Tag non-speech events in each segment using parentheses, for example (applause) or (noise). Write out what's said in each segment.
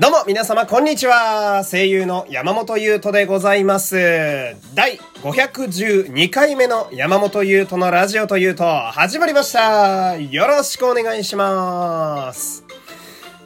どうも皆様こんにちは。声優の山本優斗でございます。第512回目の山本優斗のラジオというと始まりました。よろしくお願いします。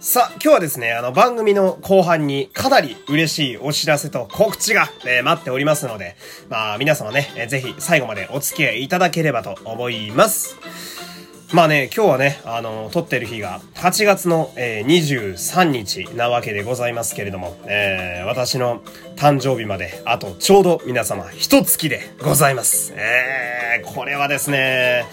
さあ、今日はですね、あの番組の後半にかなり嬉しいお知らせと告知が、えー、待っておりますので、まあ皆様ね、えー、ぜひ最後までお付き合いいただければと思います。まあね、今日はね、あの、撮ってる日が8月の、えー、23日なわけでございますけれども、えー、私の誕生日まであとちょうど皆様一月でございます。えー、これはですね、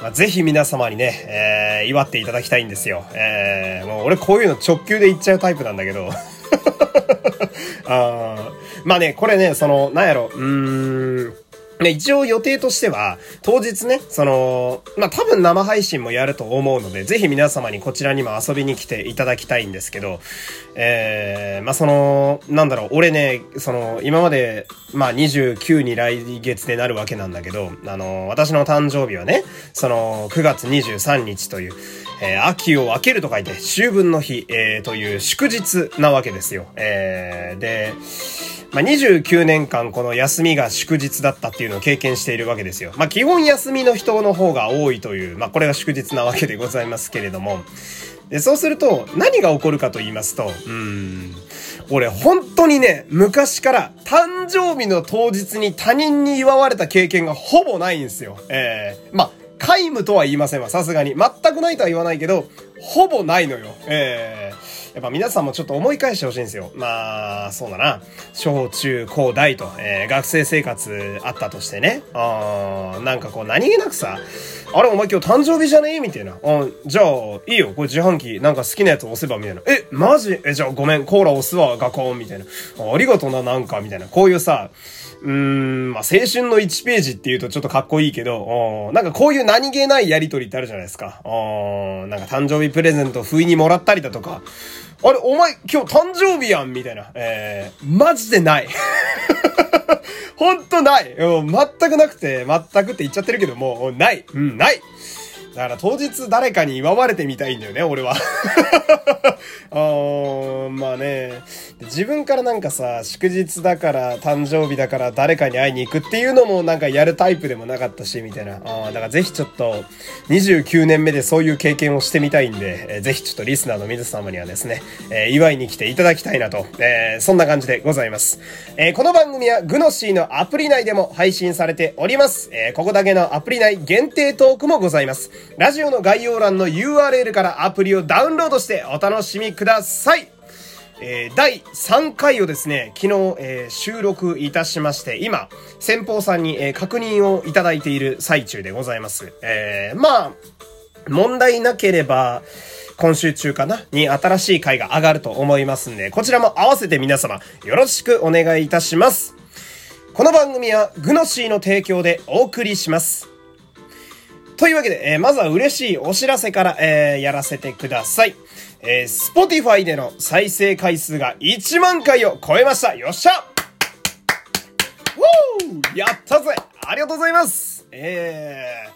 まあ、ぜひ皆様にね、えー、祝っていただきたいんですよ。えー、もう俺こういうの直球で言っちゃうタイプなんだけど。(laughs) あまあね、これね、その、なんやろ、うーん、ね、一応予定としては、当日ね、その、まあ、多分生配信もやると思うので、ぜひ皆様にこちらにも遊びに来ていただきたいんですけど、えー、まあ、その、なんだろう、俺ね、その、今まで、まあ、29に来月でなるわけなんだけど、あの、私の誕生日はね、その、9月23日という、えー、秋を分けると書いて、秋分の日、えー、という祝日なわけですよ。えー、で、まあ、29年間この休みが祝日だったっていうのを経験しているわけですよ。まあ、基本休みの人の方が多いという、まあ、これが祝日なわけでございますけれども、でそうすると、何が起こるかと言いますと、うん、俺本当にね、昔から誕生日の当日に他人に祝われた経験がほぼないんですよ。ええー、ま、皆無とは言いませんわ、さすがに。全くないとは言わないけど、ほぼないのよ。ええーやっぱ皆さんもちょっと思い返してほしいんですよ。まあ、そうだな。小中高大と、えー、学生生活あったとしてね。あなんかこう何気なくさ、あれお前今日誕生日じゃね？えみたいな。あじゃあ、いいよ。これ自販機なんか好きなやつ押せばみたいな。え、マジ？え、じゃあごめん。コーラ押すわ、ガコンみたいな。ありがとうな、なんか、みたいな。こういうさ、うーん、まあ、青春の1ページって言うとちょっとかっこいいけど、なんかこういう何気ないやりとりってあるじゃないですか。なんか誕生日プレゼント不意にもらったりだとか、あれ、お前今日誕生日やんみたいな。えー、マジでない。(laughs) ほんとない。全くなくて、全くって言っちゃってるけども、ない。うん、ない。だから当日誰かに祝われてみたいんだよね、俺は。(laughs) あーまあね。自分からなんかさ、祝日だから、誕生日だから誰かに会いに行くっていうのもなんかやるタイプでもなかったし、みたいな。あだからぜひちょっと、29年目でそういう経験をしてみたいんで、えー、ぜひちょっとリスナーの水様にはですね、えー、祝いに来ていただきたいなと、えー、そんな感じでございます。えー、この番組はグノシーのアプリ内でも配信されております。えー、ここだけのアプリ内限定トークもございます。ラジオの概要欄の URL からアプリをダウンロードしてお楽しみください。え、第3回をですね、昨日、え、収録いたしまして、今、先方さんに、え、確認をいただいている最中でございます。え、まあ、問題なければ、今週中かな？に新しい回が上がると思いますんで、こちらも合わせて皆様、よろしくお願いいたします。この番組は、グノシーの提供でお送りします。というわけで、えー、まずは嬉しいお知らせから、えー、やらせてください。えー、Spotify での再生回数が1万回を超えました。よっしゃやったぜありがとうございますえ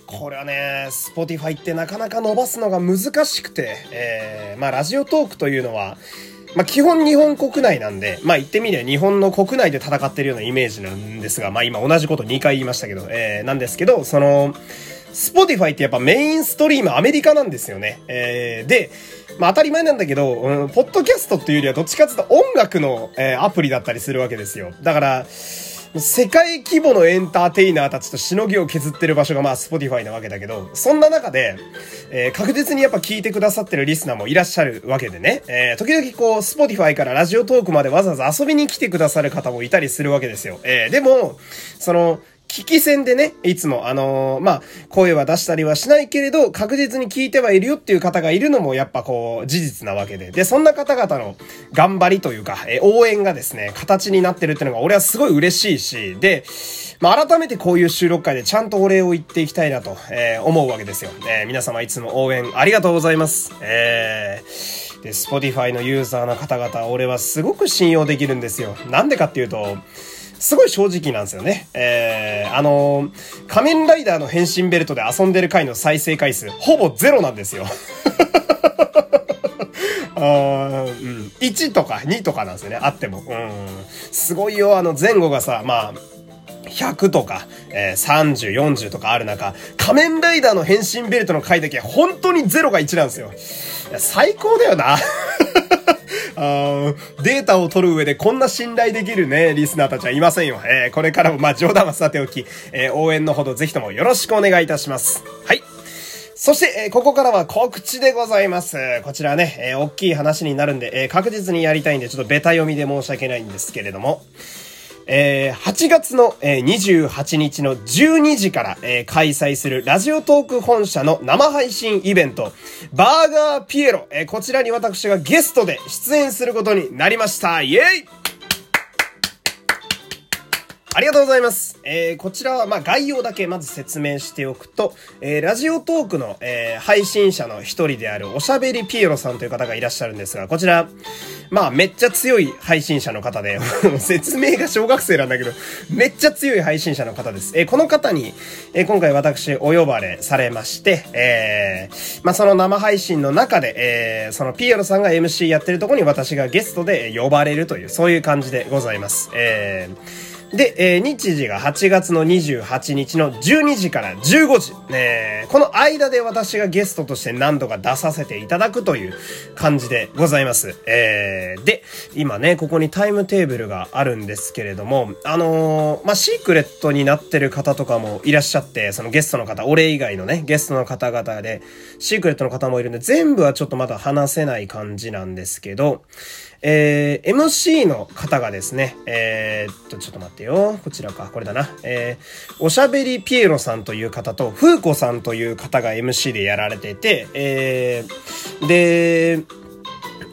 ー、これはね、Spotify ってなかなか伸ばすのが難しくて、えー、まあラジオトークというのは、まあ、基本日本国内なんで、まあ、言ってみれば日本の国内で戦ってるようなイメージなんですが、まあ、今同じこと2回言いましたけど、えー、なんですけど、その、Spotify ってやっぱメインストリームアメリカなんですよね。えー、で、まあ当たり前なんだけど、うん、ポッドキャストっていうよりはどっちかっていうと音楽の、えー、アプリだったりするわけですよ。だから、世界規模のエンターテイナーたちとしのぎを削ってる場所がまあ、 Spotify なわけだけど、そんな中で、えー、確実にやっぱ聞いてくださってるリスナーもいらっしゃるわけでね、えー、時々こう、 Spotify から Radiotalk までわざわざ遊びに来てくださる方もいたりするわけですよ。えー、でも、その、聞き戦でね、いつも、あのー、まあ、声は出したりはしないけれど、確実に聞いてはいるよっていう方がいるのも、やっぱこう、事実なわけで。で、そんな方々の頑張りというか、え応援がですね、形になってるっていうのが、俺はすごい嬉しいし、で、まあ、改めてこういう収録会でちゃんとお礼を言っていきたいなと、えー、思うわけですよ。え、皆様いつも応援ありがとうございます。えー、で、Spotify のユーザーの方々、俺はすごく信用できるんですよ。なんでかっていうと、すごい正直なんですよね。えー、あのー、仮面ライダーの変身ベルトで遊んでる回の再生回数、ほぼゼロなんですよ。(laughs) あうん、1とか2とかなんですよね、あっても。うん。すごいよ、あの前後がさ、まあ、100とか、えー、30、40とかある中、仮面ライダーの変身ベルトの回だけ本当に0が1なんですよ。最高だよな。あデータを取る上でこんな信頼できるね、リスナーたちはいませんよ。えー、これからもまあ冗談はさておき、えー、応援のほどぜひともよろしくお願いいたします。はい。そして、えー、ここからは告知でございます。こちらね、えー、大きい話になるんで、えー、確実にやりたいんで、ちょっとベタ読みで申し訳ないんですけれども、えー、8月の、えー、28日の12時から、えー、開催するラジオトーク本社の生配信イベント、バーガーピエロ、えー、こちらに私がゲストで出演することになりました。イェイありがとうございます。えー、こちらは、ま概要だけまず説明しておくと、えー、ラジオトークの、えー、配信者の一人であるおしゃべりピエロさんという方がいらっしゃるんですが、こちら、まあ、めっちゃ強い配信者の方で、(laughs) 説明が小学生なんだけど、めっちゃ強い配信者の方です。えー、この方に、えー、今回私お呼ばれされまして、えー、まあ、その生配信の中で、えー、そのピエロさんが MC やってるとこに私がゲストで呼ばれるという、そういう感じでございます。えーで、えー、日時が8月の28日の12時から15時。えー、この間で私がゲストとして何度か出させていただくという感じでございます。えー、で、今ね、ここにタイムテーブルがあるんですけれども、あのー、まあ、シークレットになってる方とかもいらっしゃって、そのゲストの方、俺以外のね、ゲストの方々で、シークレットの方もいるんで、全部はちょっとまだ話せない感じなんですけど、えー、MC の方がですね、えー、っと、ちょっと待ってよ。こちらか、これだな。えー、おしゃべりピエロさんという方と、フーコさんという方が MC でやられてて、えー、で、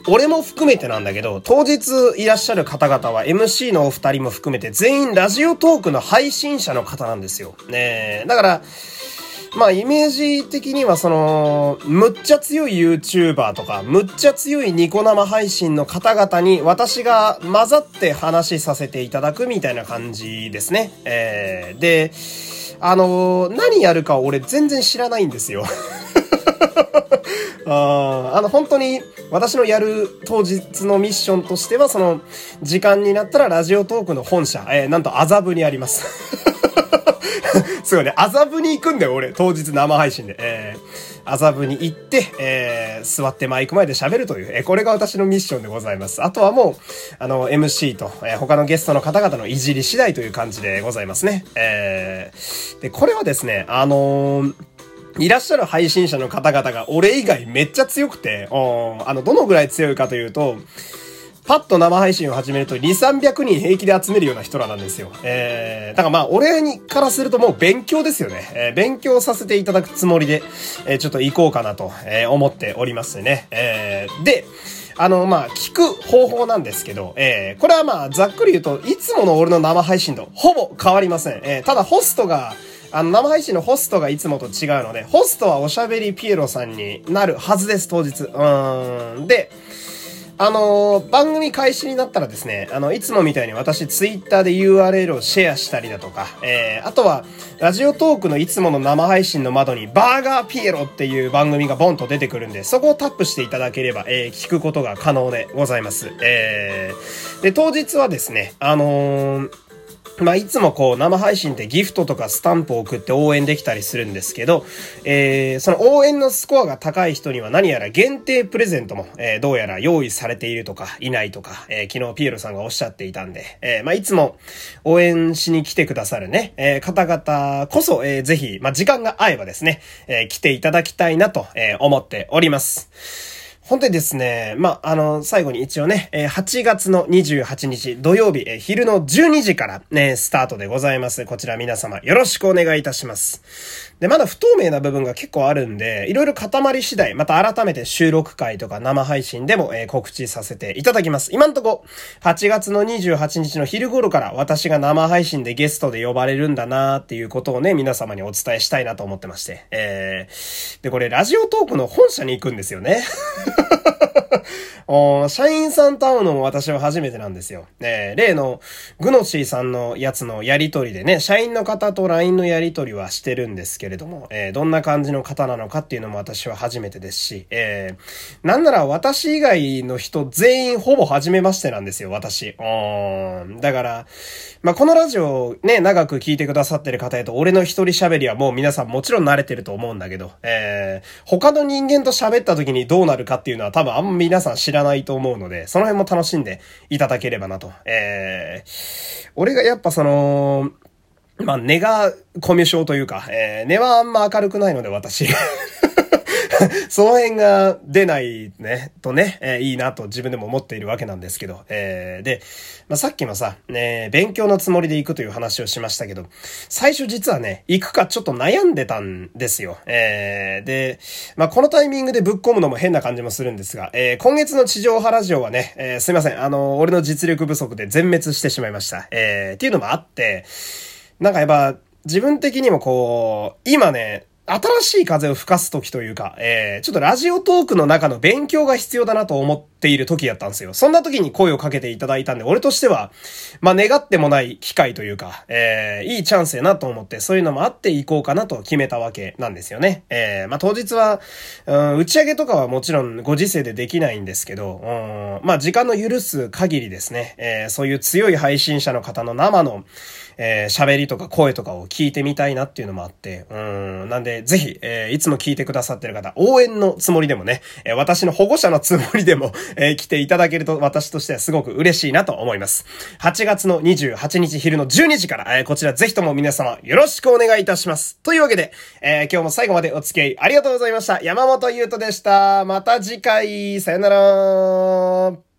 俺も含めてなんだけど、当日いらっしゃる方々は MC のお二人も含めて全員ラジオトークの配信者の方なんですよ。ねだから、まあ、イメージ的にはその、むっちゃ強い YouTuber とか、むっちゃ強いニコ生配信の方々に私が混ざって話しさせていただくみたいな感じですね。えー、で、あのー、何やるか俺全然知らないんですよ。(laughs) ああの、本当に私のやる当日のミッションとしては、その、時間になったらラジオトークの本社、えー、なんと麻布にあります。(laughs) すごいね、麻布に行くんだよ、俺。当日生配信で。えー、麻布に行って、えー、座ってマイク前で喋るという、えー、これが私のミッションでございます。あとはもう、あの、MC と、えー、他のゲストの方々のいじり次第という感じでございますね。えー、で、これはですね、あのーいらっしゃる配信者の方々が俺以外めっちゃ強くて、あの、どのぐらい強いかというと、パッと生配信を始めると2、300人平気で集めるような人らなんですよ。えー、だからまあ、俺にからするともう勉強ですよね。えー、勉強させていただくつもりで、えー、ちょっと行こうかなと、えー、思っておりますね。えー、で、あの、まあ、聞く方法なんですけど、えー、これはまあ、ざっくり言うと、いつもの俺の生配信とほぼ変わりません。えー、ただホストが、あの、生配信のホストがいつもと違うので、ホストはおしゃべりピエロさんになるはずです、当日。うん。で、あのー、番組開始になったらですね、あの、いつもみたいに私ツイッターで URL をシェアしたりだとか、えー、あとは、ラジオトークのいつもの生配信の窓に、バーガーピエロっていう番組がボンと出てくるんで、そこをタップしていただければ、えー、聞くことが可能でございます。えー、で、当日はですね、あのーまあ、いつもこう、生配信ってギフトとかスタンプを送って応援できたりするんですけど、えー、その応援のスコアが高い人には何やら限定プレゼントも、えー、どうやら用意されているとか、いないとか、えー、昨日ピエロさんがおっしゃっていたんで、えー、まあ、いつも応援しに来てくださるね、えー、方々こそ、えー、ぜひ、まあ、時間が合えばですね、えー、来ていただきたいなと、えー、思っております。本当にですね、まあ、あの、最後に一応ね、8月の28日土曜日、昼の12時からね、スタートでございます。こちら皆様よろしくお願いいたします。で、まだ不透明な部分が結構あるんで、いろいろ固まり次第、また改めて収録会とか生配信でも、え告知させていただきます。今んとこ、8月の28日の昼頃から私が生配信でゲストで呼ばれるんだなーっていうことをね、皆様にお伝えしたいなと思ってまして。えー、で、これラジオトークの本社に行くんですよね。(laughs) 社員さんと会うのも私は初めてなんですよ。え、例の、グノシーさんのやつのやりとりでね、社員の方と LINE のやりとりはしてるんですけれども、えー、どんな感じの方なのかっていうのも私は初めてですし、えー、なんなら私以外の人全員ほぼ初めましてなんですよ、私。うん。だから、まあ、このラジオね、長く聞いてくださってる方へと、俺の一人喋りはもう皆さんもちろん慣れてると思うんだけど、えー、他の人間と喋った時にどうなるかっていうのは多分あんま皆さん知らないと思うので、その辺も楽しんでいただければなと。えー、俺がやっぱその、まあ、根がコミュ障というか、えー、根はあんま明るくないので私。(laughs) (laughs) その辺が出ないね、とね、えー、いいなと自分でも思っているわけなんですけど、えー、で、まあ、さっきのさ、ね、勉強のつもりで行くという話をしましたけど、最初実はね、行くかちょっと悩んでたんですよ。えー、で、まあ、このタイミングでぶっ込むのも変な感じもするんですが、えー、今月の地上波ラジオはね、えー、すいません、あの、俺の実力不足で全滅してしまいました。えー、っていうのもあって、なんかやっぱ、自分的にもこう、今ね、新しい風を吹かす時というか、えー、ちょっとラジオトークの中の勉強が必要だなと思っている時やったんですよ。そんな時に声をかけていただいたんで、俺としては、まあ、願ってもない機会というか、えー、いいチャンスやなと思って、そういうのもあっていこうかなと決めたわけなんですよね。えー、まあ、当日は、うん、打ち上げとかはもちろんご時世でできないんですけど、うん、まあ、時間の許す限りですね、えー、そういう強い配信者の方の生の、えー、喋りとか声とかを聞いてみたいなっていうのもあって、うん、なんで、ぜひ、えー、いつも聞いてくださってる方、応援のつもりでもね、えー、私の保護者のつもりでも、(laughs) えー、来ていただけると私としてはすごく嬉しいなと思います。8月の28日昼の12時から、えー、こちらぜひとも皆様よろしくお願いいたします。というわけで、えー、今日も最後までお付き合いありがとうございました。山本優斗でした。また次回、さよなら